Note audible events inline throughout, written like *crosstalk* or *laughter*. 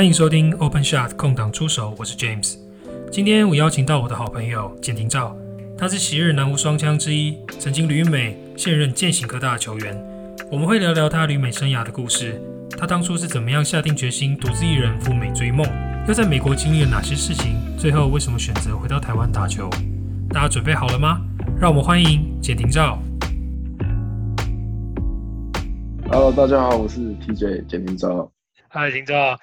欢迎收听 Open Shot 空档出手，我是 James。今天我邀请到我的好朋友简廷照，他是昔日南无双枪之一，曾经旅美，现任践行科大的球员。我们会聊聊他旅美生涯的故事，他当初是怎么样下定决心独自一人赴美追梦，又在美国经历了哪些事情，最后为什么选择回到台湾打球？大家准备好了吗？让我们欢迎简廷照。Hello，大家好，我是 TJ 简廷照。嗨，廷照，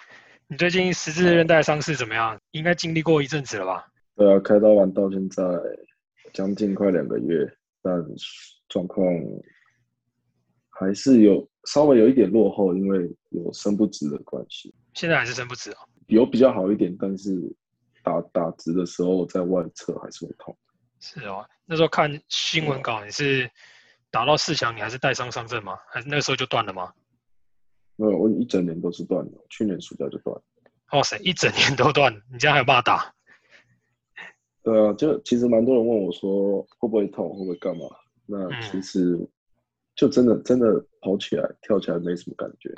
你最近十字韧带伤势怎么样？应该经历过一阵子了吧？对啊，开刀完到现在将近快两个月，但状况还是有稍微有一点落后，因为有伸不直的关系，现在还是伸不直哦。有比较好一点，但是打打直的时候在外侧还是会痛。是哦，那时候看新闻稿，你是打到四强，你还是带伤上阵吗？还是那个时候就断了吗？没有，我一整年都是断的，去年暑假就断了。哇塞，一整年都断，你这样还有办法打？对啊，就其实蛮多人问我说会不会痛，会不会干嘛？那嗯其实就真的真的跑起来、跳起来没什么感觉，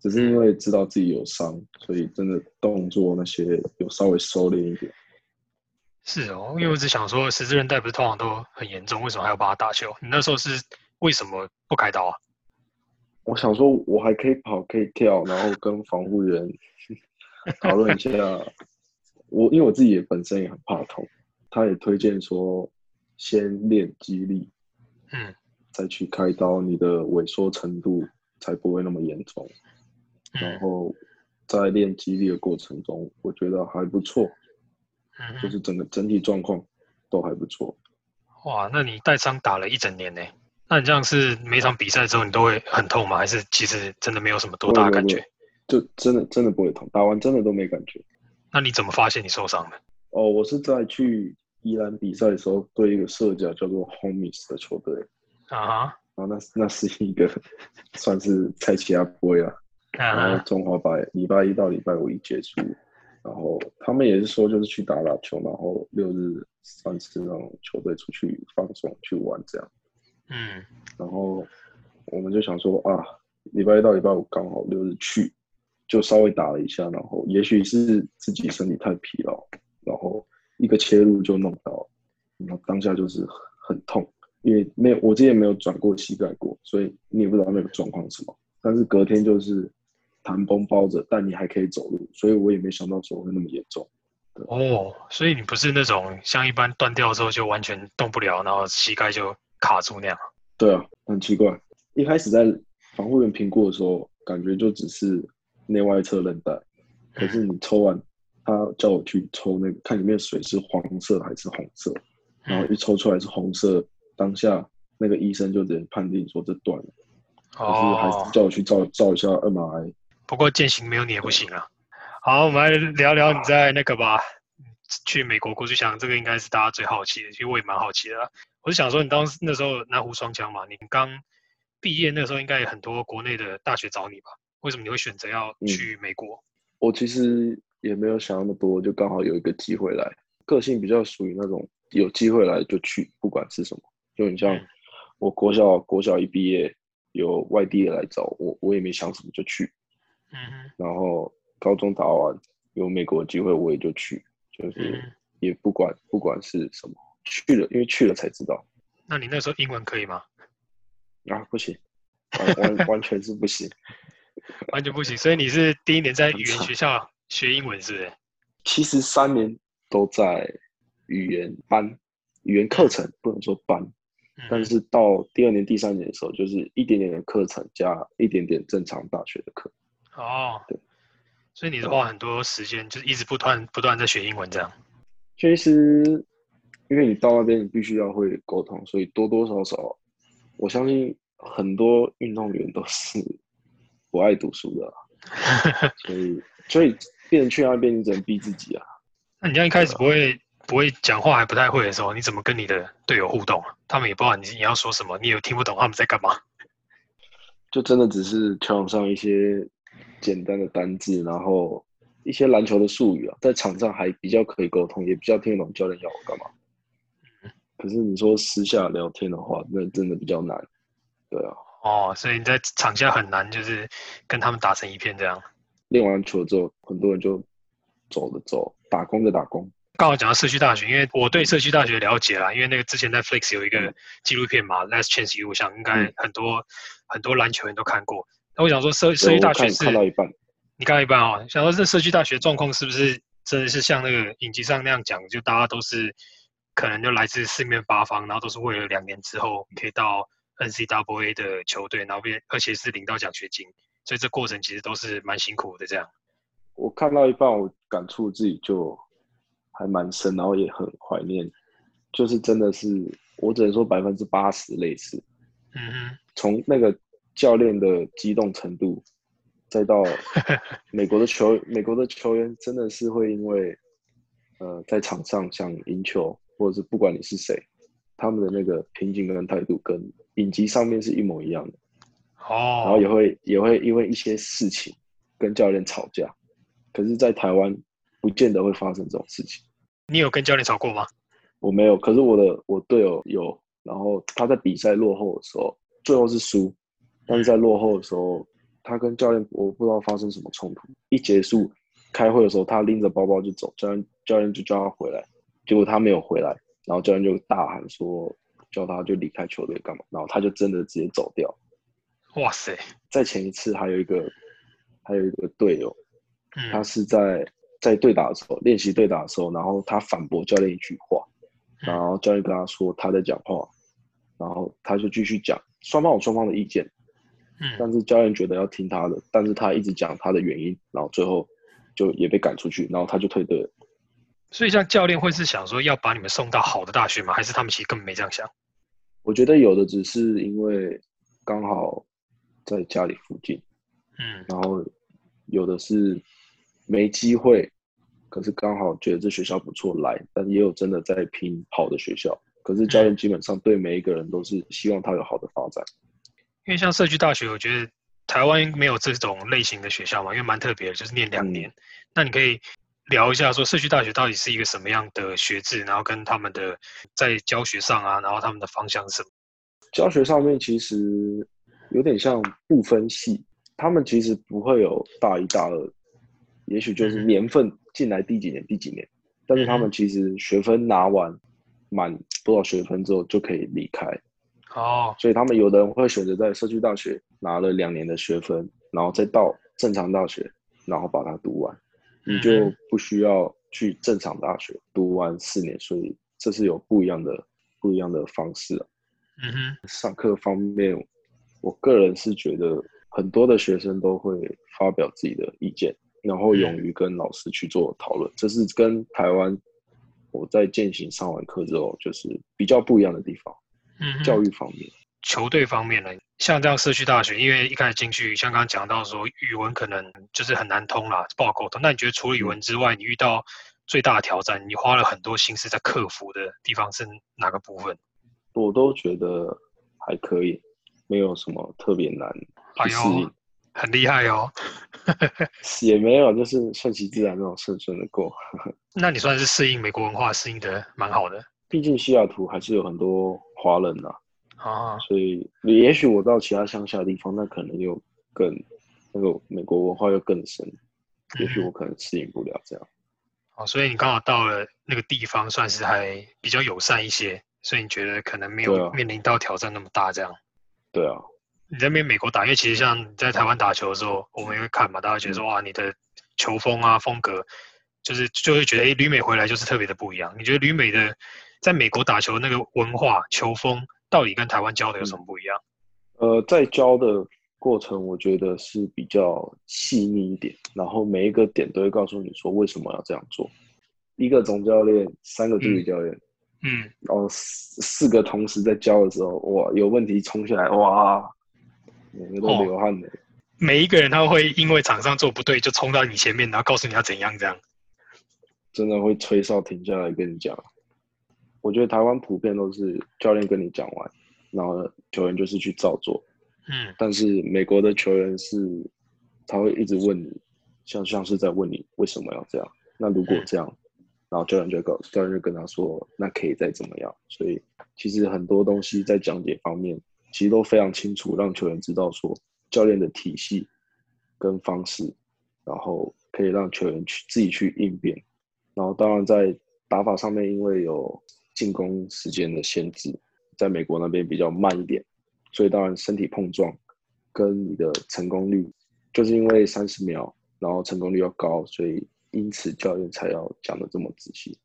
只是因为知道自己有伤，所以真的动作那些有稍微收敛一点。是哦，因为我只想说，十字韧带不是通常都很严重，为什么还要帮它打球？你那时候是为什么不开刀啊？我想说，我还可以跑，可以跳，然后跟防护员 *laughs* 讨论一下。我因为我自己也本身也很怕痛，他也推荐说先练肌力，嗯再去开刀，你的萎缩程度才不会那么严重。然嗯后在练肌力的过程中，我觉得还不错，嗯，就是整个整体状况都还不错。哇，那你带伤打了一整年呢？那你这样是每场比赛之后你都会很痛吗？还是其实真的没有什么多大的感觉？就真的真的不会痛，打完真的都没感觉。那你怎么发现你受伤的？哦，我是在去宜兰比赛的时候，对一个社交叫做 Homies 的球队，啊哈，然后那那是一个 *laughs* 算是菜奇亚杯啊，然后中华白礼拜一到礼拜五一结束，然后他们也是说就是去打打球，然后六日算是让球队出去放松去玩这样。嗯然后我们就想说啊，礼拜一到礼拜五刚好六日去，就稍微打了一下，然后也许是自己身体太疲劳，然后一个切入就弄到，然后当下就是很痛，因为没有我之前没有转过膝盖过，所以你也不知道那个状况是什么。但是隔天就是弹绷包着，但你还可以走路，所以我也没想到说会那么严重。哦，所以你不是那种像一般断掉之后就完全动不了，然后膝盖就卡住那样。对啊，很奇怪。一开始在防护员评估的时候，感觉就只是内外侧韧带，可是你抽完，他叫我去抽那个，看里面水是黄色还是红色，然后一抽出来是红色，当下那个医生就直接判定说这断了，可是还哦是，叫我去照照一下 MRI。不过践行没有你也不行啊。好，我们来聊聊你在那个吧，去美国国际强，这个应该是大家最好奇的，其实我也蛮好奇的啦。我是想说，你当时那时候南湖双枪嘛，你刚毕业那个时候，应该有很多国内的大学找你吧？为什么你会选择要去美国？我其实也没有想那么多，就刚好有一个机会来。个性比较属于那种有机会来就去，不管是什么。就你像嗯我国小国小一毕业，有外地的来找我，我也没想什么就去。嗯哼，然后高中打完有美国的机会，我也就去，就是嗯也不管不管是什么去了，因为去了才知道那你那时候英文可以吗？啊，不行，完完完全是不行。*laughs* 完全不行，所以你是第一年在语言学校学英文，是不是？其实三年都在语言班、语言课程，不能说班。嗯但是到第二年、第三年的时候，就是一点点的课程加一点点正常大学的课。哦对，所以你是花很多时间，就是一直不断不断在学英文这样。其实，因为你到那边，你必须要会沟通，所以多多少少，我相信很多运动员都是不爱读书的啊、*laughs* 所以所以变成去那边，你只能逼自己啊。那你这样一开始不会不会讲话还不太会的时候，你怎么跟你的队友互动啊？他们也不知道你你要说什么，你也听不懂他们在干嘛。就真的只是球场上一些简单的单字，然后一些篮球的术语啊，在场上还比较可以沟通，也比较听得懂教练要我干嘛。可是你说私下聊天的话，那真的比较难。对啊，哦，所以你在场下很难就是跟他们打成一片这样。练完球之后，很多人就走的走，打工的打工。刚好讲到社区大学，因为我对社区大学了解啦，因为那个之前在 Flix 有一个纪录片嘛，《Last Chance U》，我想应该很多、很多篮球人都看过。那我想说，社社区大学是看到一半，你看到一半啊？想说这社区大学状况是不是真的是像那个影集上那样讲，就大家都是可能就来自四面八方，然后都是为了两年之后可以到 NCAA 的球队，然后变而且是领到奖学金，所以这过程其实都是蛮辛苦的。这样，我看到一半，我感触自己就。还蛮深，然后也很怀念，就是真的是，我只能说百分之八十类似。嗯哼，从那个教练的激动程度，再到 *laughs* 美国的球，美国的球员真的是会因为，呃，在场上想赢球，或者是不管你是谁，他们的那个平静跟态度跟影集上面是一模一样的。哦，然后也会也会因为一些事情跟教练吵架，可是，在台湾不见得会发生这种事情。你有跟教练吵过吗？我没有，可是我的我队友有。然后他在比赛落后的时候，最后是输，但是在落后的时候，他跟教练我不知道发生什么冲突。一结束开会的时候，他拎着包包就走，教练教练就叫他回来，结果他没有回来，然后教练就大喊说叫他就离开球队干嘛？然后他就真的直接走掉。哇塞！在前一次还有一个还有一个队友，他是在。在对打的时候，练习对打的时候，然后他反驳教练一句话，然后教练跟他说他在讲话，然后他就继续讲，双方有双方的意见，嗯，但是教练觉得要听他的，但是他一直讲他的原因，然后最后就也被赶出去，然后他就退队了。所以像教练会是想说要把你们送到好的大学吗？还是他们其实根本没这样想？我觉得有的只是因为刚好在家里附近，嗯，然后有的是。没机会，可是刚好觉得这学校不错来，但也有真的在拼好的学校。可是教练基本上对每一个人都是希望他有好的发展。因为像社区大学，我觉得台湾没有这种类型的学校嘛，因为蛮特别的，就是念两年。那你可以聊一下说社区大学到底是一个什么样的学制，然后跟他们的在教学上啊，然后他们的方向是什么？教学上面其实有点像不分系，他们其实不会有大一、大二。也许就是年份进来第几年第几年，但是他们其实学分拿完满多少学分之后就可以离开。哦，所以他们有的人会选择在社区大学拿了两年的学分，然后再到正常大学，然后把它读完，你就不需要去正常大学读完四年。所以这是有不一样的不一样的方式。嗯哼，上课方面，我个人是觉得很多的学生都会发表自己的意见。然后勇于跟老师去做讨论，这是跟台湾我在践行上完课之后，就是比较不一样的地方。嗯，教育方面，球队方面呢，像这样社区大学，因为一开始进去，像刚刚讲到说语文可能就是很难通啦，不好沟通。那你觉得除了语文之外，你遇到最大的挑战，你花了很多心思在克服的地方是哪个部分？我都觉得还可以，没有什么特别难去适应。很厉害哦，*laughs* 也没有，就是顺其自然那种顺顺的过。*laughs* 那你算是适应美国文化，适应的蛮好的。毕竟西雅图还是有很多华人呐，啊，所以也许我到其他乡下的地方，那可能又更那个美国文化又更深，也许我可能适应不了这样。哦，所以你刚好到了那个地方，算是还比较友善一些，所以你觉得可能没有面临到挑战那么大这样。对啊。你在边美国打，因为其实像你在台湾打球的时候，我们也会看嘛，大家觉得说哇，你的球风啊风格，就是就会觉得哎，旅美回来就是特别的不一样。你觉得旅美的在美国打球那个文化球风，到底跟台湾教的有什么不一样？呃，在教的过程，我觉得是比较细腻一点，然后每一个点都会告诉你说为什么要这样做。一个总教练，三个助理教练，嗯，然后四四个同时在教的时候，哇，有问题冲下来，哇！每个都流汗的，每一个人他会因为场上做不对就冲到你前面，然后告诉你要怎样这样，真的会吹哨停下来跟你讲。我觉得台湾普遍都是教练跟你讲完，然后球员就是去照做。嗯，但是美国的球员是他会一直问你，像像是在问你为什么要这样。那如果这样，然后教练就告教练就跟他说，那可以再怎么样。所以其实很多东西在讲解方面。其实都非常清楚，让球员知道说教练的体系跟方式然后可以让球员去自己去应变。然后当然在打法上面，因为有进攻时间的限制，在美国那边比较慢一点，所以当然身体碰撞跟你的成功率，就是因为三十秒，然后成功率要高，所以因此教练才要讲的这么仔细。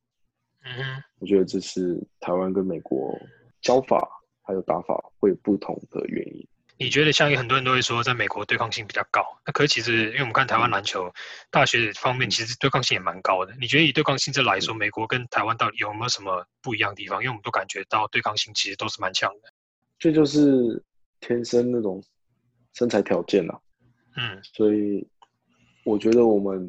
嗯哼，我觉得这是台湾跟美国教法还有打法会不同的原因。你觉得像有很多人都会说，在美国对抗性比较高，那可是其实因为我们看台湾篮球大学方面，其实对抗性也蛮高的。你觉得以对抗性这来说，美国跟台湾到底有没有什么不一样的地方？因为我们都感觉到对抗性其实都是蛮强的。这就是天生那种身材条件啊。嗯，所以我觉得我们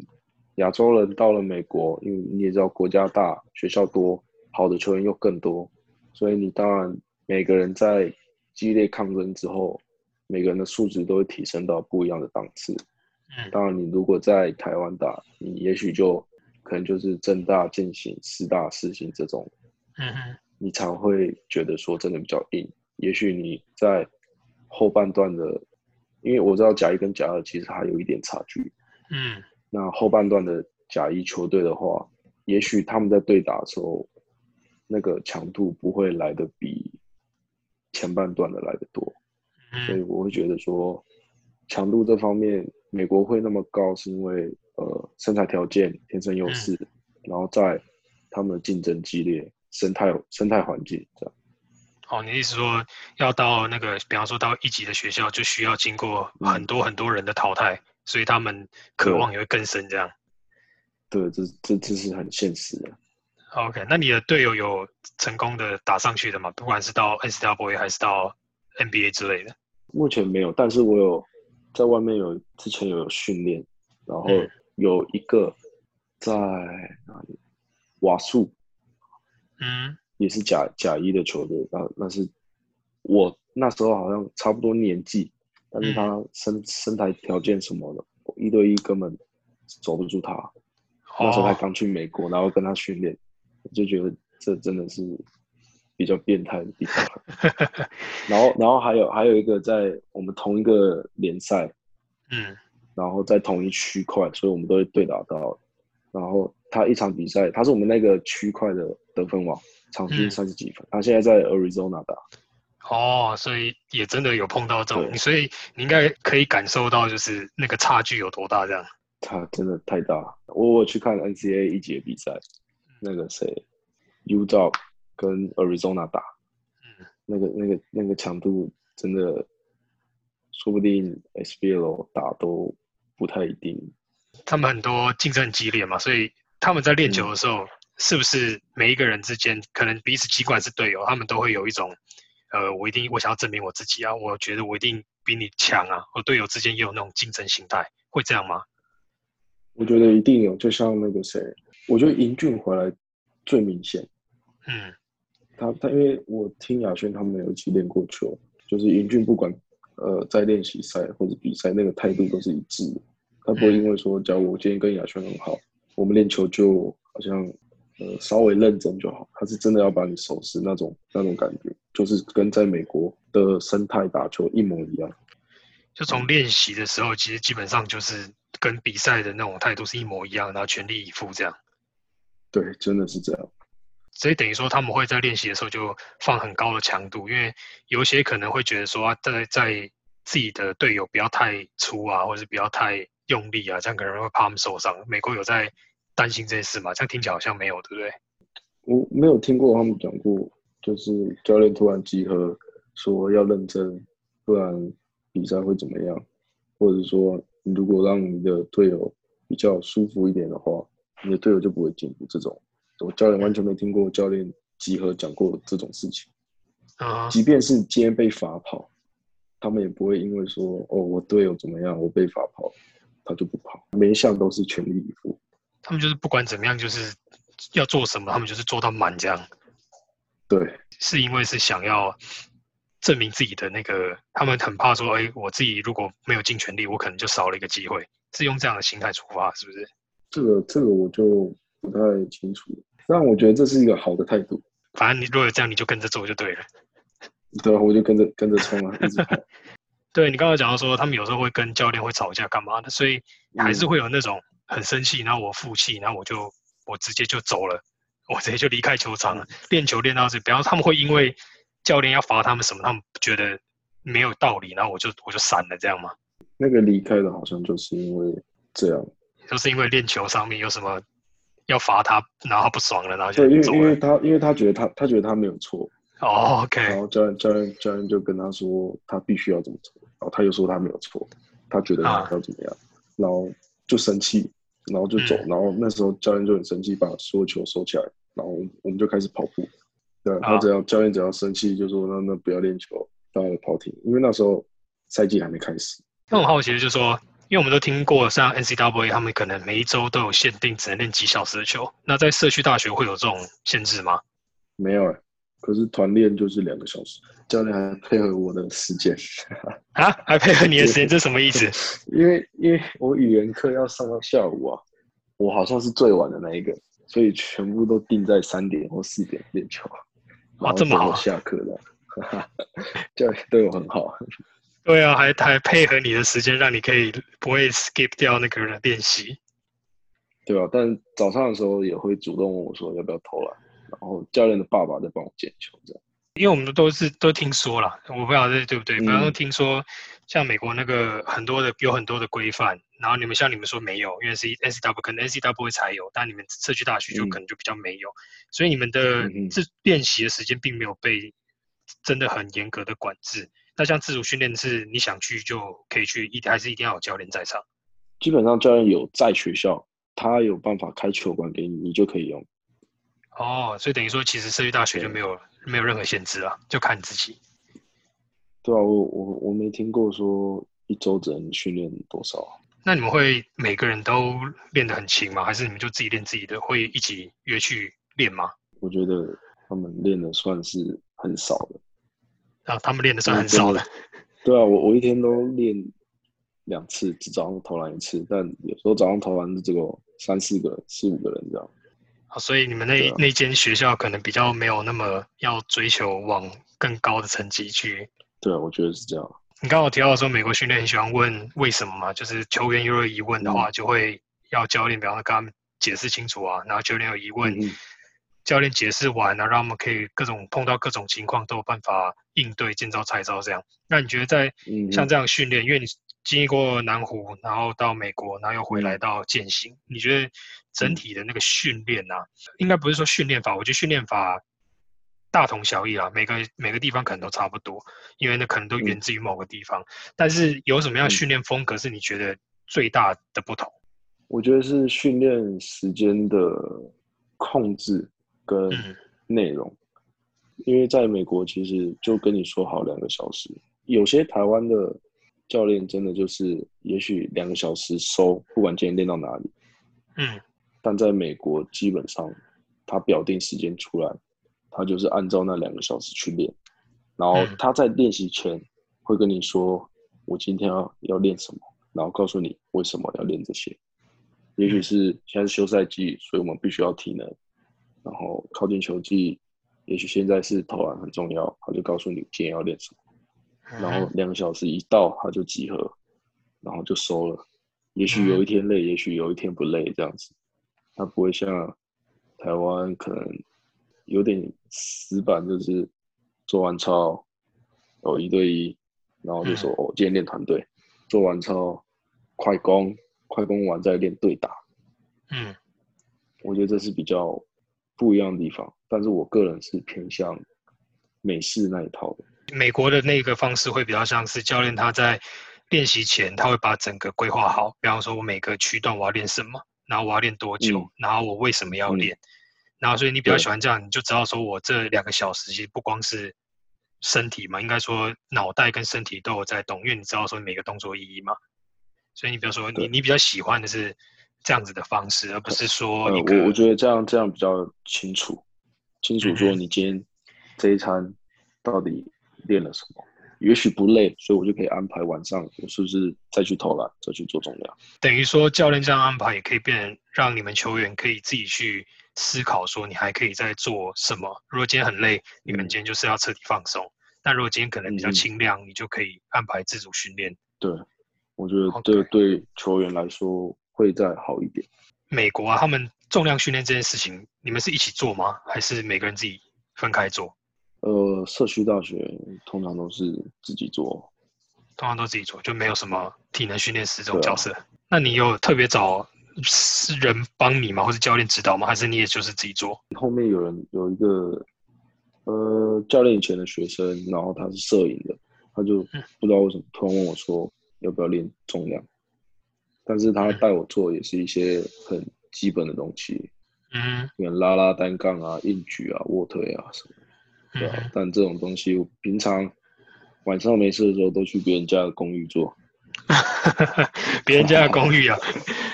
亚洲人到了美国，因为你也知道国家大、学校多，好的球员又更多，所以你当然每个人在激烈抗争之后。每个人的素质都会提升到不一样的档次。嗯，当然，你如果在台湾打，你也许就可能就是正大、进行、四大、四星这种，嗯哼，你才会觉得说真的比较硬。也许你在后半段的，因为我知道甲一跟甲二其实还有一点差距。嗯，那后半段的甲一球队的话，也许他们在对打的时候，那个强度不会来的比前半段的来的多。所以我会觉得说，强度这方面，美国会那么高，是因为呃身材条件天生优势，然后在他们的竞争激烈，生态生态环境这样。哦，你意思说要到那个，比方说到一级的学校，就需要经过很多很多人的淘汰，所以他们渴望也会更深这样。对，这这这是很现实的。OK，那你的队友有成功的打上去的吗？不管是到 SWA 还是到 NBA 之类的？目前没有，但是我有在外面有之前有训练，然后有一个在哪里瓦数，嗯，也是甲甲一的球队，那那是我那时候好像差不多年纪，但是他身身材条件什么的，一对一根本守不住他。那时候他刚去美国，然后跟他训练，我就觉得这真的是。比较变态的地方，*laughs* 然后，然后还有还有一个在我们同一个联赛，嗯，然后在同一区块，所以我们都会对打到。然后他一场比赛，他是我们那个区块的得分王，场均三十几分。他现在在 Arizona 打。哦，所以也真的有碰到这种，所以你应该可以感受到，就是那个差距有多大，这样。差真的太大。我我去看 NCAA 一节比赛，那个谁，U 照。跟 Arizona 打，嗯，那个、那个、那个强度真的，说不定 SBL 打都不太一定。他们很多竞争很激烈嘛，所以他们在练球的时候，是不是每一个人之间可能彼此尽管是队友，他们都会有一种，呃，我一定我想要证明我自己啊，我觉得我一定比你强啊，和队友之间也有那种竞争心态，会这样吗？我觉得一定有，就像那个谁，我觉得英俊回来最明显，嗯。他他因为我听亚轩他们有一起练过球，就是英俊不管呃在练习赛或者比赛那个态度都是一致的，他不会因为说假如我今天跟亚轩很好，我们练球就好像呃稍微认真就好，他是真的要把你收拾那种那种感觉，就是跟在美国的生态打球一模一样。就从练习的时候，其实基本上就是跟比赛的那种态度是一模一样，然后全力以赴这样。对，真的是这样。所以等于说，他们会在练习的时候就放很高的强度，因为有些可能会觉得说，在在自己的队友不要太粗啊，或者是不要太用力啊，这样可能会怕他们受伤。美国有在担心这件事吗？这样听起来好像没有，对不对？我没有听过他们讲过，就是教练突然集合说要认真，不然比赛会怎么样？或者说，如果让你的队友比较舒服一点的话，你的队友就不会进步这种。我教练完全没听过教练集合讲过这种事情，啊，即便是今天被罚跑，他们也不会因为说哦我队友怎么样，我被罚跑，他就不跑，每一项都是全力以赴。他们就是不管怎么样，就是要做什么，他们就是做到满这样。对，是因为是想要证明自己的那个，他们很怕说，哎，我自己如果没有尽全力，我可能就少了一个机会，是用这样的心态出发，是不是？这个这个我就不太清楚。但我觉得这是一个好的态度。反正你如果这样，你就跟着做就对了。*laughs* 对啊，我就跟着跟着冲啊，一直跑。*laughs* 对你刚刚讲到说，他们有时候会跟教练会吵架干嘛的，所以还是会有那种很生气，然后我负气，然后我就我直接就走了，我直接就离开球场了。练球练到这，比方他们会因为教练要罚他们什么，他们觉得没有道理，然后我就我就闪了，这样吗？那个离开的好像就是因为这样，就是因为练球上面有什么要罚他，然后他不爽了，然后就对，因为。因为他因为他觉得他他觉得他没有错，哦然，OK，然后教练教练教练就跟他说他必须要这么做，然后他又说他没有错，他觉得他啊要怎么样，然后就生气，然后就走，嗯然后那时候教练就很生气，把所有球收起来，然后我们就开始跑步。对，啊他只要教练只要生气，就说那那不要练球，大家跑停，因为那时候赛季还没开始。那我好奇的就是说，因为我们都听过像 NCAA 他们可能每一周都有限定只能练几小时的球，那在社区大学会有这种限制吗？没有哎、可是团练就是两个小时，教练还配合我的时间，啊，还配合你的时间，*laughs* 这什么意思？因为因为我语言课要上到下午啊，我好像是最晚的那一个，所以全部都定在三点或四点练球，哇这么好下课的，*laughs* 教练对我很好。对啊，还还配合你的时间，让你可以不会 skip 掉那个练习。对啊，但早上的时候也会主动问我说要不要投篮，然后教练的爸爸在帮我捡球，这样。因为我们都是都听说了，我不知道这对不对。嗯比方说听说，像美国那个很多的有很多的规范，然后你们像你们说没有，因为是 NCW 可能 NCW 才有，但你们社区大学就嗯可能就比较没有，所以你们的嗯哼自练习的时间并没有被真的很严格的管制。那像自主训练是你想去就可以去，一还是一定要有教练在场？基本上教练有在学校，他有办法开球馆给你，你就可以用。哦，所以等于说其实社区大学就没有没有任何限制啊，就看你自己。对啊，我我我没听过说一周只能训练多少。那你们会每个人都练得很勤吗？还是你们就自己练自己的？会一起约去练吗？我觉得他们练的算是很少的。啊，他们练的算嗯很少的。对啊，我我一天都练两次，只早上投篮一次，但有时候早上投篮就只有三四个人、四五个人这样。啊所以你们那、啊那间学校可能比较没有那么要追求往更高的成绩去。对啊，我觉得是这样。你刚刚有提到说美国训练很喜欢问为什么嘛，就是球员有疑问的话，嗯就会要教练，比方说跟他们解释清楚啊，然后球员有疑问，教练解释完，然后让他们可以各种碰到各种情况都有办法应对，见招拆招这样。那你觉得在像这样训练，因为你经历过南湖，然后到美国，然后又回来嗯到践行，你觉得整体的那个训练啊，应该不是说训练法，我觉得训练法大同小异啊，每个每个地方可能都差不多，因为那可能都源自于某个地方。但是有什么样训练风格是你觉得最大的不同？我觉得是训练时间的控制跟嗯。内容，因为在美国其实就跟你说好两个小时，有些台湾的教练真的就是也许两个小时收，不管今天练到哪里，嗯。但在美国基本上他表定时间出来，他就是按照那两个小时去练，然后嗯。他在练习前会跟你说我今天要要练什么，然后告诉你为什么要练这些。也许是现在是休赛季，所以我们必须要体能，然后靠近球季，也许现在是投篮很重要，他就告诉你今天要练什么。然后两个小时一到，他就集合，然后就收了。也许有一天累，也许有一天不累，这样子。他不会像台湾可能有点死板，就是做完操哦一对一，然后就说、哦今天练团队，做完操快攻，快攻完再练对打。嗯我觉得这是比较不一样的地方，但是我个人是偏向美式那一套的。美国的那个方式会比较像是教练他在练习前他会把整个规划好，比方说我每个区段我要练什么，然后我要练多久，嗯。然后我为什么要嗯练，然后所以你比较喜欢这样，你就知道说我这两个小时其实不光是身体嘛，应该说脑袋跟身体都有在动，因为你知道说每个动作意义嘛，所以你比如说你你比较喜欢的是这样子的方式，而不是说呃，我我觉得这样这样比较清楚，清楚说你今天这一餐到底练了什么。也许不累，所以我就可以安排晚上我是不是再去投篮，再去做重量。等于说教练这样安排也可以变，让你们球员可以自己去思考，说你还可以再做什么。如果今天很累，你们嗯今天就是要彻底放松。但如果今天可能比较嗯轻量，你就可以安排自主训练。对，我觉得这对球员来说会再好一点。美国啊，他们重量训练这件事情，你们是一起做吗？还是每个人自己分开做？呃，社区大学通常都是自己做，通常都自己做，就没有什么体能训练师这种角色。那你有特别找是人帮你吗？或是教练指导吗？还是你也就是自己做？后面有人有一个呃教练以前的学生，然后他是摄影的，他就嗯不知道为什么突然问我说要不要练重量，但是他嗯带我做也是一些很基本的东西，嗯可能拉拉单杠啊、硬举啊、卧推啊什么的，对啊嗯，但这种东西我平常晚上没事的时候都去别人家的公寓做。*laughs* 别人家的公寓啊，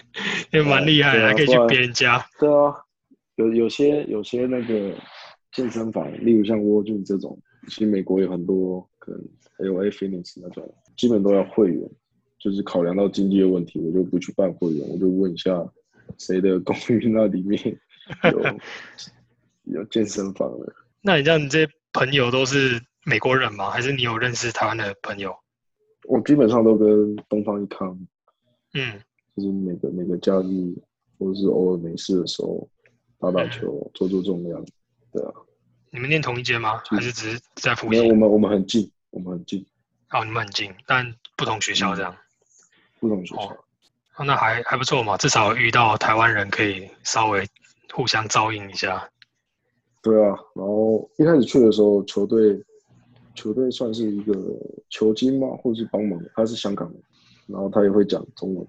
*laughs* 也蛮厉害的，还可以去别人家。对啊，有有些有些那个健身房，例如像沃顿这种，其实美国有很多，可能还有 A Fitness 那种，基本都要会员。就是考量到经济的问题，我就不去办会员，我就问一下谁的公寓那里面有 *laughs* 有健身房的。那你这样，你这些朋友都是美国人吗？还是你有认识台湾的朋友？我基本上都跟东方一康，嗯，就是每个每个假日或者是偶尔没事的时候打打球，做做重量。对啊，你们念同一间吗？还是只是在附没有我？们我们很近，我们很近，哦，你们很近，但不同学校这样。不同学校。哦哦，那还还不错嘛，至少遇到台湾人可以稍微互相照应一下。对啊，然后一开始去的时候，球队球队算是一个球经嘛，或者是帮忙，他是香港人，然后他也会讲中文，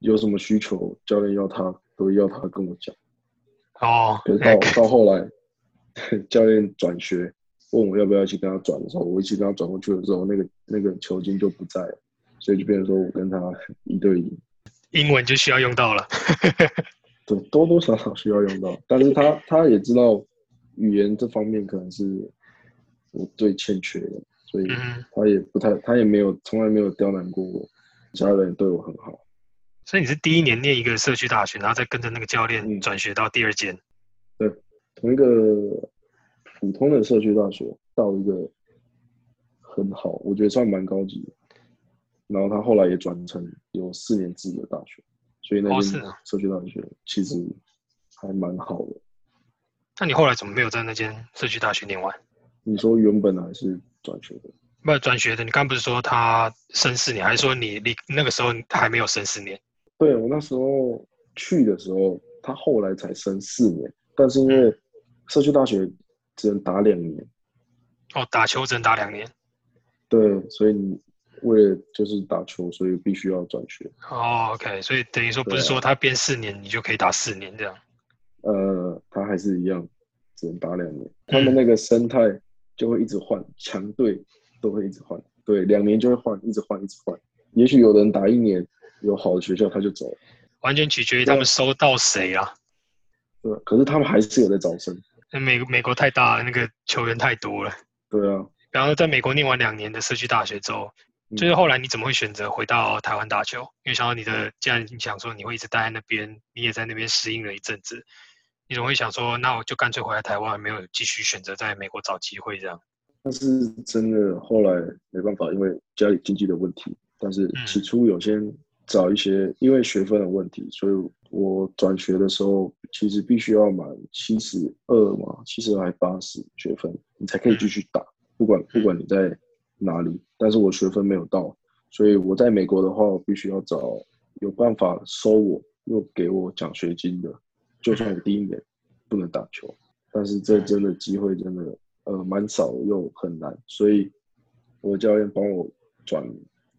有什么需求，教练要他都会要他跟我讲。哦，可是到到后来，*laughs* 教练转学问我要不要一起跟他转的时候，我一起跟他转过去的时候，那个那个球经就不在了，所以就变成说我跟他一对一，英文就需要用到了。对，多多少少需要用到，但是他他也知道语言这方面可能是我最欠缺的，所以嗯，他也不太，他也没有从来没有刁难过我，家人对我很好。所以你是第一年念一个社区大学，然后再跟着那个教练嗯转学到第二间。对从一个普通的社区大学到一个很好，我觉得算蛮高级的。然后他后来也转成有四年制的大学，所以那间社区大学其实还蛮好的。那你后来怎么没有在那间社区大学念完？你说原本还是转学的？不转学的，你刚不是说他升四年，还是说你你那个时候还没有升四年？对我那时候去的时候，他后来才升四年，但是因为社区大学只能打两年，哦，打球只能打两年。对，所以你为了就是打球，所以必须要转学。哦，OK，所以等于说不是说他编四年你就可以打四年这样。呃，他还是一样，只能打两年。他们那个生态就会一直换，强队都会一直换，对，两年就会换，一直换，一直换。也许有人打一年，有好的学校他就走了，完全取决于他们收到谁啊。对。可是他们还是有在招生，美美国太大了，那个球员太多了。对啊，然后在美国念完两年的社区大学之后，嗯就是后来你怎么会选择回到台湾打球？因为想到你的，既然你想说你会一直待在那边，你也在那边适应了一阵子，你怎么会想说，那我就干脆回来台湾，没有继续选择在美国找机会这样？但是真的后来没办法，因为家里经济的问题。但是嗯起初有先找一些，因为学分的问题，所以我转学的时候其实必须要满七十二嘛，七十二还八十学分，你才可以继续打，不管不管你在哪里。但是我学分没有到，所以我在美国的话，我必须要找有办法收我又给我奖学金的，就算我第一年不能打球，但是这真的机会真的呃蛮少又很难，所以我的教练帮我转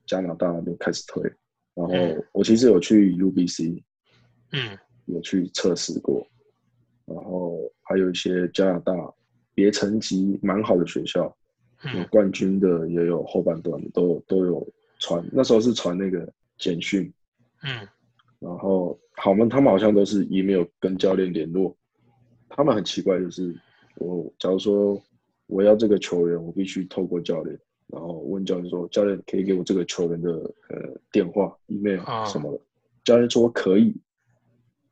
加拿大那边开始推，然后嗯我其实有去 UBC 嗯有去测试过，然后还有一些加拿大别层级蛮好的学校，有嗯冠军的也有后半段的都都有传，那时候是传那个简讯，嗯。然后好们他们好像都是 email 跟教练联络，他们很奇怪，就是我假如说我要这个球员，我必须透过教练，然后问教练说，教练可以给我这个球员的呃电话、email 啊什么的，教练说可以，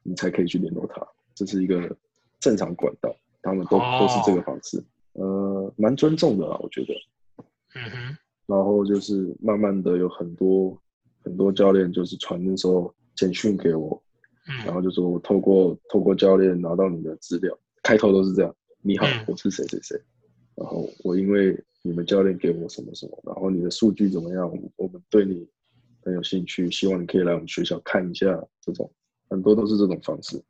你才可以去联络他，这是一个正常管道，他们都、哦都是这个方式，呃，蛮尊重的啦，我觉得。嗯哼，然后就是慢慢的有很多很多教练就是传那时候简讯给我，然嗯后就说我透过透过教练拿到你的资料，开头都是这样，你好嗯，我是谁谁谁，然后我因为你们教练给我什么什么，然后你的数据怎么样，我们对你很有兴趣，希望你可以来我们学校看一下，这种很多都是这种方式。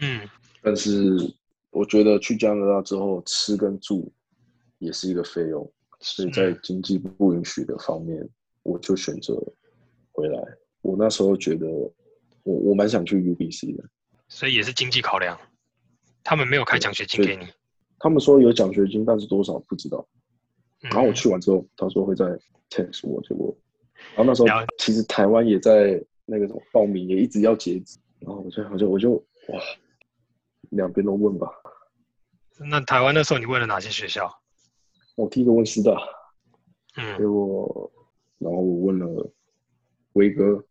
嗯但是我觉得去加拿大之后，吃跟住也是一个费用，所以在嗯经济不允许的方面，我就选择回来。我那时候觉得我我蛮想去 UBC 的，所以也是经济考量，他们没有开奖学金对给你。他们说有奖学金，但是多少不知道。嗯然后我去完之后，他说会在 text 我，结果，然后那时候其实台湾也在那个什么报名，也一直要截止，然后我就我就我就哇，两边都问吧。那台湾那时候你问了哪些学校？我第一个问师大，结嗯果，然后我问了威哥，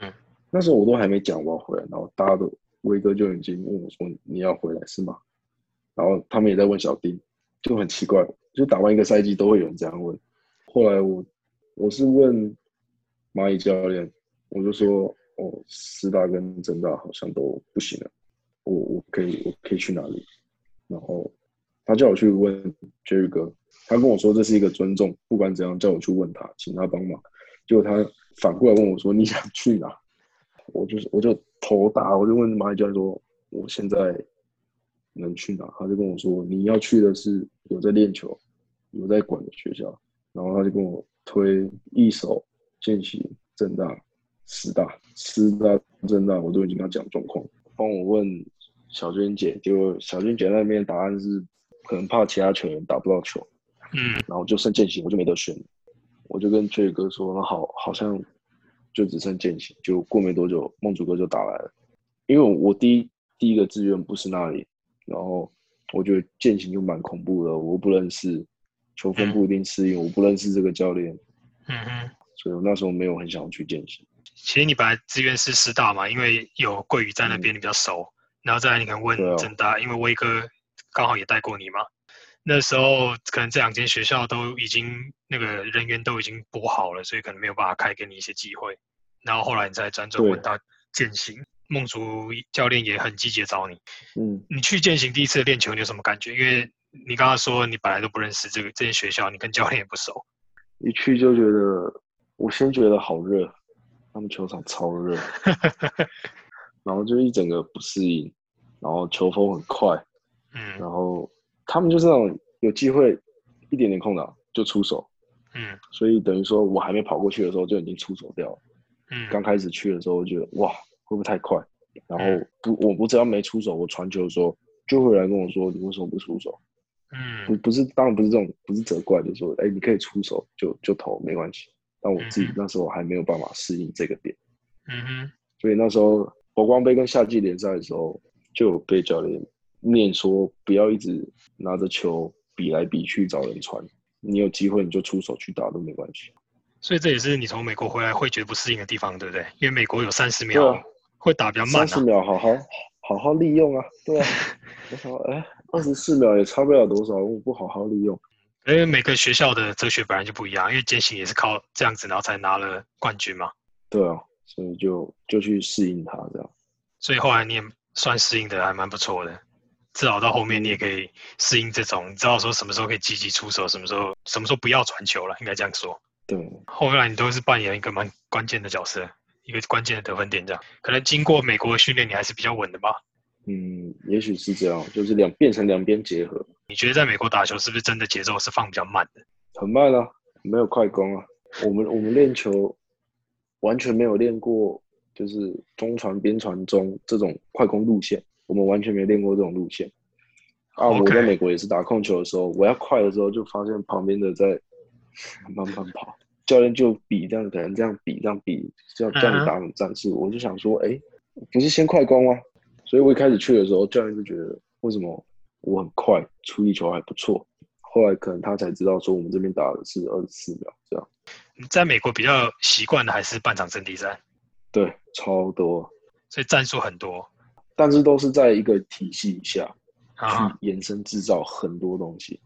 嗯那时候我都还没讲我要回来，然后大家都威哥就已经问我说你要回来是吗？然后他们也在问小丁，就很奇怪，就打完一个赛季都会有人这样问。后来我我是问蚂蚁教练，我就说哦，师大跟正大好像都不行了，我我可以我可以去哪里？然后他叫我去问 Jerry 哥，他跟我说这是一个尊重，不管怎样叫我去问他，请他帮忙。结果他反过来问我说你想去哪？我就是我就头大，我就问蚂蚁教练说我现在能去哪？他就跟我说你要去的是有在练球、有在管的学校。然后他就跟我推一手、见习、正大、师大、师大、正大，我都已经跟他讲状况。帮我问小娟姐，结果小娟姐那边答案是可能怕其他球员打不到球，嗯然后就剩践行，我就没得选。我就跟 J 哥说，那好，好像就只剩践行。就过没多久，梦主哥就打来了，因为我第一第一个志愿不是那里，然后我觉得践行就蛮恐怖的，我不认识，球风不一定适应，我不认识这个教练，嗯哼。所以我那时候没有很想去践行。其实你本来志愿是师大嘛，因为有桂宇在那边，你比较熟。然后再来，你可能问正大，因为威哥刚好也带过你嘛。那时候可能这两间学校都已经那个人员都已经拨好了，所以可能没有办法开给你一些机会。然后后来你再辗转对问到践行，梦竹教练也很积极地找你。嗯，你去践行第一次练球，你有什么感觉？因为你刚刚说你本来都不认识这个这间学校，你跟教练也不熟。*laughs* 一去就觉得，我先觉得好热，他们球场超热，*laughs* 然后就一整个不适应，然后球风很快，嗯然后他们就是那种有机会一点点空档就出手，嗯所以等于说我还没跑过去的时候就已经出手掉了。嗯刚开始去的时候，我觉得哇会不会太快？然后不，我我只要没出手，我传球的时候就会来跟我说你为什么不出手？不嗯不不是，当然不是这种，不是责怪，就是说，哎，你可以出手就就投没关系。但我自己那时候还没有办法适应这个点，嗯哼所以那时候火光杯跟夏季联赛的时候，就有被教练念说不要一直拿着球比来比去找人传，你有机会你就出手去打都没关系。所以这也是你从美国回来会觉得不适应的地方，对不对？因为美国有三十秒啊，会打比较慢三十啊。秒好好好好利用啊，对啊。*laughs* 我想说，哎，二十四秒也差不了多少，我不好好利用。因为每个学校的哲学本来就不一样，因为践行也是靠这样子，然后才拿了冠军嘛。对啊，所以就就去适应它这样。所以后来你也算适应的还蛮不错的，至少到后面你也可以适应这种，你知道说什么时候可以积极出手，什么时候什么时候不要传球了，应该这样说。对，后来你都是扮演一个蛮关键的角色，一个关键的得分点，这样可能经过美国的训练，你还是比较稳的吧？嗯，也许是这样，就是两变成两边结合，你觉得在美国打球是不是真的节奏是放比较慢的？很慢啊，没有快攻啊。我们我们练球完全没有练过，就是中传、边传中这种快攻路线，我们完全没练过这种路线。啊我在美国也是打控球的时候，我要快的时候就发现旁边的在慢慢跑，教练就比这样，可能这样比这样比，叫叫嗯哼你打什么战术，我就想说，哎，不是先快攻吗？所以我一开始去的时候，教练就觉得为什么我很快，处理球还不错。后来可能他才知道说我们这边打的是二十四秒这样，你在美国比较习惯的还是半场阵地战，对，超多，所以战术很多。但是都是在一个体系下啊。去。延伸制造很多东西。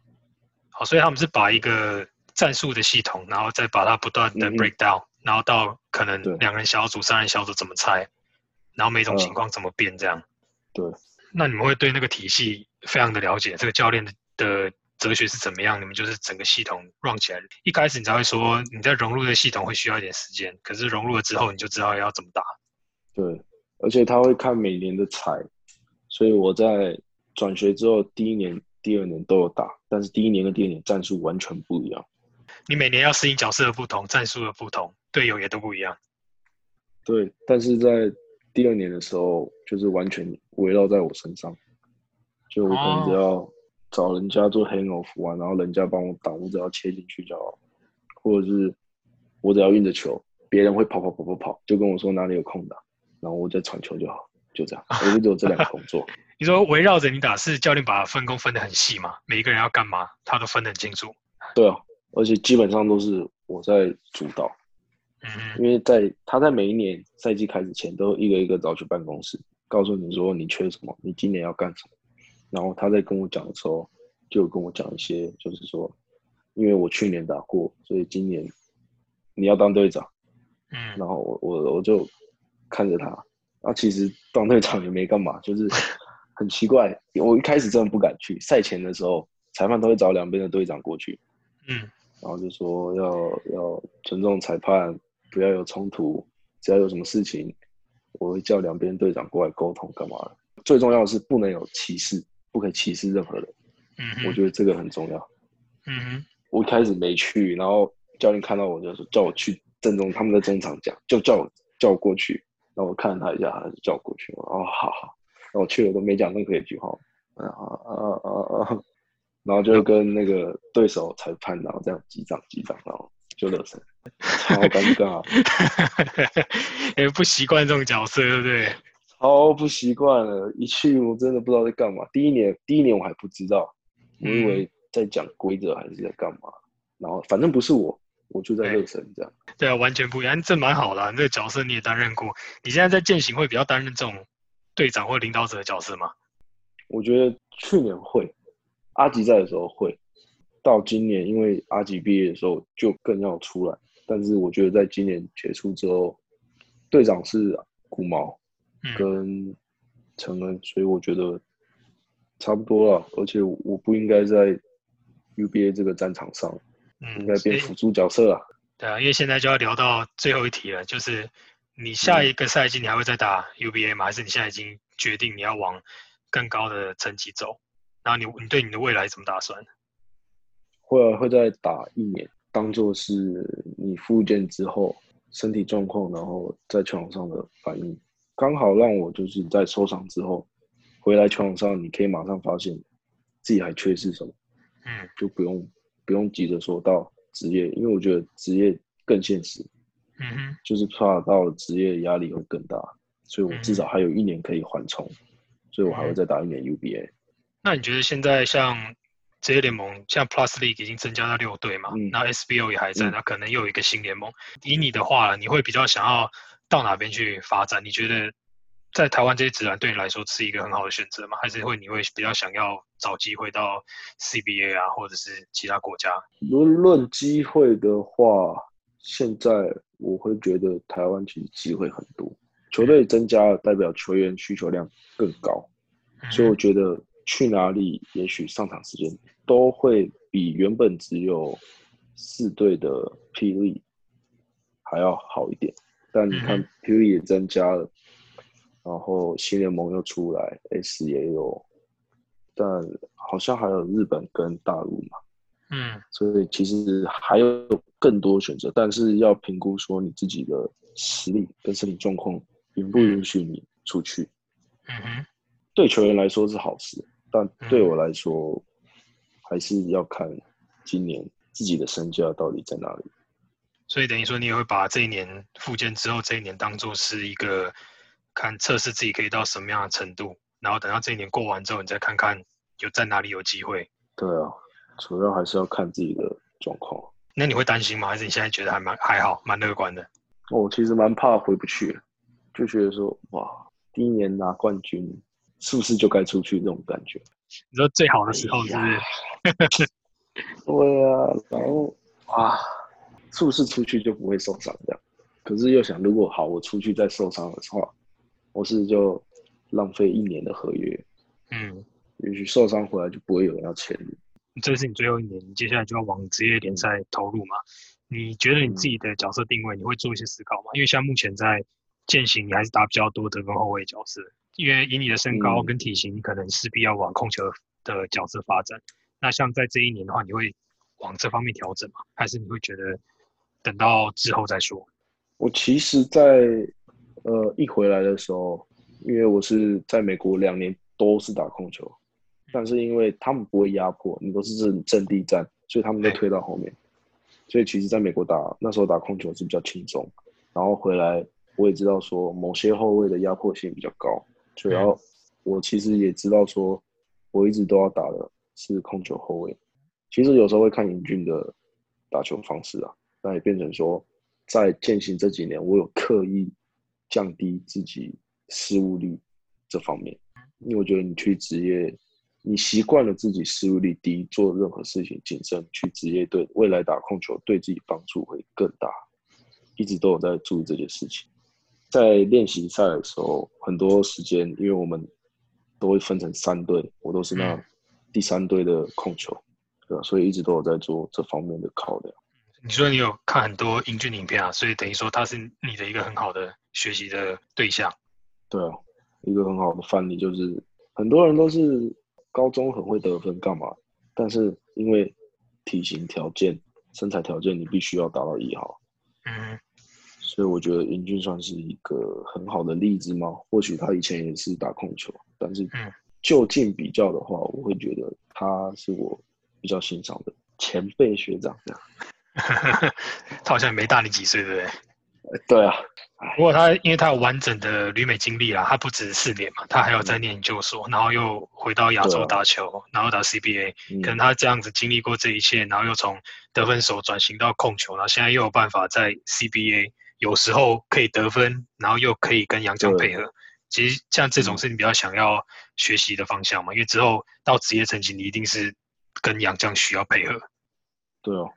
好，所以他们是把一个战术的系统，然后再把它不断的 break down，、然后到可能对。两人小组、三人小组怎么拆，然后每种嗯情况怎么变这样。对，那你们会对那个体系非常的了解，这个教练的的哲学是怎么样？你们就是整个系统 run 起来。一开始你才会说你在融入的系统会需要一点时间，可是融入了之后你就知道要怎么打。对，而且他会看每年的彩，所以我在转学之后，第一年、第二年都有打，但是第一年跟第二年战术完全不一样。你每年要适应角色的不同、战术的不同、队友也都不一样。对，但是在第二年的时候，就是完全围绕在我身上，就我可能只要找人家做 hang off 啊，然后人家帮我挡，我只要切进去就好，或者是我只要运着球，别人会跑跑跑跑跑，就跟我说哪里有空档，然后我再传球就好，就这样，我就只有这两个工作。*laughs* 你说围绕着你打，是教练把分工分得很细吗？每一个人要干嘛，他都分得很清楚。对啊，而且基本上都是我在主导。因为在他在每一年赛季开始前都一个一个找去办公室，告诉你说你缺什么，你今年要干什么。然后他在跟我讲的时候，就跟我讲一些，就是说，因为我去年打过，所以今年你要当队长。嗯然后我我我就看着他，啊，其实当队长也没干嘛，就是 *laughs* 很奇怪。我一开始真的不敢去，赛前的时候，裁判都会找两边的队长过去，嗯然后就说要要尊重裁判，不要有冲突，只要有什么事情，我会叫两边队长过来沟通干嘛的。最重要的是不能有歧视，不可以歧视任何人，嗯，我觉得这个很重要。嗯哼，我一开始没去，然后教练看到我就说叫我去正中他们的中场讲，就叫我叫我过去。然后我看了他一下，他就叫我过去。我说哦，好好。然后我去了都没讲任何一句话，啊啊啊啊啊！然后就跟那个对手裁判，然后这样击掌击掌，然后就热身，超尴尬，*laughs* 也不习惯这种角色，对不对？超不习惯了。一去我真的不知道在干嘛。第一年第一年我还不知道，我以为在讲规则还是在干嘛。然后反正不是我，我就在热身这样。对啊，完全不一样，这蛮好的、这个角色你也担任过，你现在在践行会比较担任这种队长或领导者的角色吗？我觉得去年会，阿吉在的时候会，到今年因为阿吉毕业的时候就更要出来，但是我觉得在今年结束之后，队长是古毛嗯跟陈恩，所以我觉得差不多了，而且我不应该在 UBA 这个战场上，应嗯，该变辅助角色啊。对啊，因为现在就要聊到最后一题了，就是你下一个赛季你还会再打 UBA 吗？还是你现在已经决定你要往更高的层级走？然后你你对你的未来怎么打算？会会再打一年，当做是你复健之后身体状况，然后在球场上的反应，刚好让我就是在受伤之后回来球场上，你可以马上发现自己还缺失什么，嗯就不用不用急着说到职业，因为我觉得职业更现实，嗯哼，就是怕到职业压力会更大，所以我至少还有一年可以缓冲，所以我还会再打一年 UBA。那你觉得现在像职业联盟，像 Plus League 已经增加到六队嘛？嗯那 SBO 也还在，嗯那可能又有一个新联盟。以你的话，你会比较想要到哪边去发展？你觉得在台湾这些职篮对你来说是一个很好的选择吗？还是会你会比较想要找机会到 CBA 啊，或者是其他国家？如论机会的话，现在我会觉得台湾其实机会很多，球队增加了，代表球员需求量更高，所以我觉得去哪里，也许上场时间都会比原本只有四队的霹雳还要好一点。但你看 p u 也增加了，然后新联盟又出来，S 也有，但好像还有日本跟大陆嘛。嗯所以其实还有更多选择，但是要评估说你自己的实力跟身体状况允不允许你出去。嗯哼，对球员来说是好事，但嗯对我来说还是要看今年自己的身价到底在哪里。所以等于说你也会把这一年复健之后这一年当做是一个看测试自己可以到什么样的程度，然后等到这一年过完之后，你再看看有在哪里有机会。对啊，主要还是要看自己的状况。那你会担心吗？还是你现在觉得还蛮还好，蛮乐观的？我其实蛮怕回不去的，就觉得说哇，第一年拿冠军是不是就该出去那种感觉？你说最好的时候是不是？*laughs* 对啊，然后啊，是不是出去就不会受伤这样？可是又想，如果好，我出去再受伤的话，我是就浪费一年的合约。嗯，也许受伤回来就不会有人要签你。这是你最后一年，你接下来就要往职业联赛投入嘛？你觉得你自己的角色定位，你会做一些思考吗？因为像目前在践行，你还是打比较多得分后卫角色，因为以你的身高跟体型，你可能势必要往控球的角色发展。那像在这一年的话，你会往这方面调整吗？还是你会觉得等到之后再说？我其实，在呃一回来的时候，因为我是在美国两年都是打控球，但是因为他们不会压迫，你都是阵阵地战，所以他们都推到后面。所以其实在美国打那时候打控球是比较轻松，然后回来我也知道说某些后卫的压迫性比较高，主要我其实也知道说我一直都要打的是控球后卫。其实有时候会看尹俊的打球方式啊，那也变成说。在践行这几年，我有刻意降低自己失误率这方面，因为我觉得你去职业，你习惯了自己失误率低，做任何事情谨慎，去职业队未来打控球对自己帮助会更大。一直都有在注意这件事情，在练习赛的时候，很多时间，因为我们都会分成三队，我都是那第三队的控球，对吧？所以一直都有在做这方面的考量。你说你有看很多英俊影片啊，所以等于说他是你的一个很好的学习的对象。对啊，一个很好的范例就是很多人都是高中很会得分干嘛，但是因为体型条件、身材条件，你必须要达到一号。嗯，所以我觉得英俊算是一个很好的例子嘛。或许他以前也是打控球，但是就近比较的话，我会觉得他是我比较欣赏的前辈学长这样。*laughs* 他好像没大你几岁，对不对？对啊。不过他因为他有完整的旅美经历啦，他不止四年嘛，他还有在念研究所，然后又回到亚洲打球，然后打 CBA。可能他这样子经历过这一切，然后又从得分手转型到控球，然后现在又有办法在 CBA 有时候可以得分，然后又可以跟杨将配合。其实像这种是你比较想要学习的方向嘛，因为之后到职业层级，你一定是跟杨将需要配合。对哦。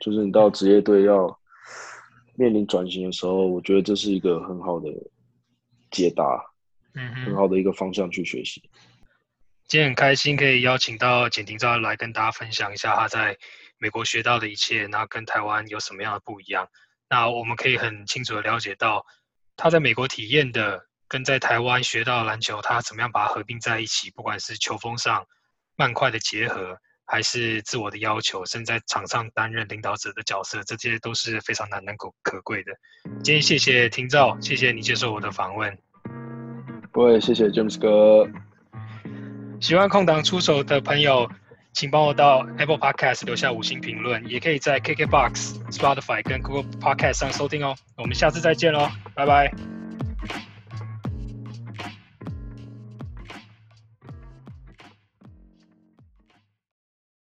就是你到职业队要面临转型的时候，我觉得这是一个很好的解答，嗯，很好的一个方向去学习。今天很开心可以邀请到简廷照来跟大家分享一下他在美国学到的一切，然后跟台湾有什么样的不一样。那我们可以很清楚的了解到他在美国体验的跟在台湾学到篮球，他怎么样把它合并在一起，不管是球风上慢快的结合。还是自我的要求，甚至在场上担任领导者的角色，这些都是非常难能可可贵的。今天谢谢听照，谢谢你接受我的访问。不会，谢谢 James 哥。喜欢空档出手的朋友，请帮我到 Apple Podcast 留下五星评论，也可以在 KKBox、Spotify 跟 Google Podcast 上收听哦。我们下次再见喽，拜拜。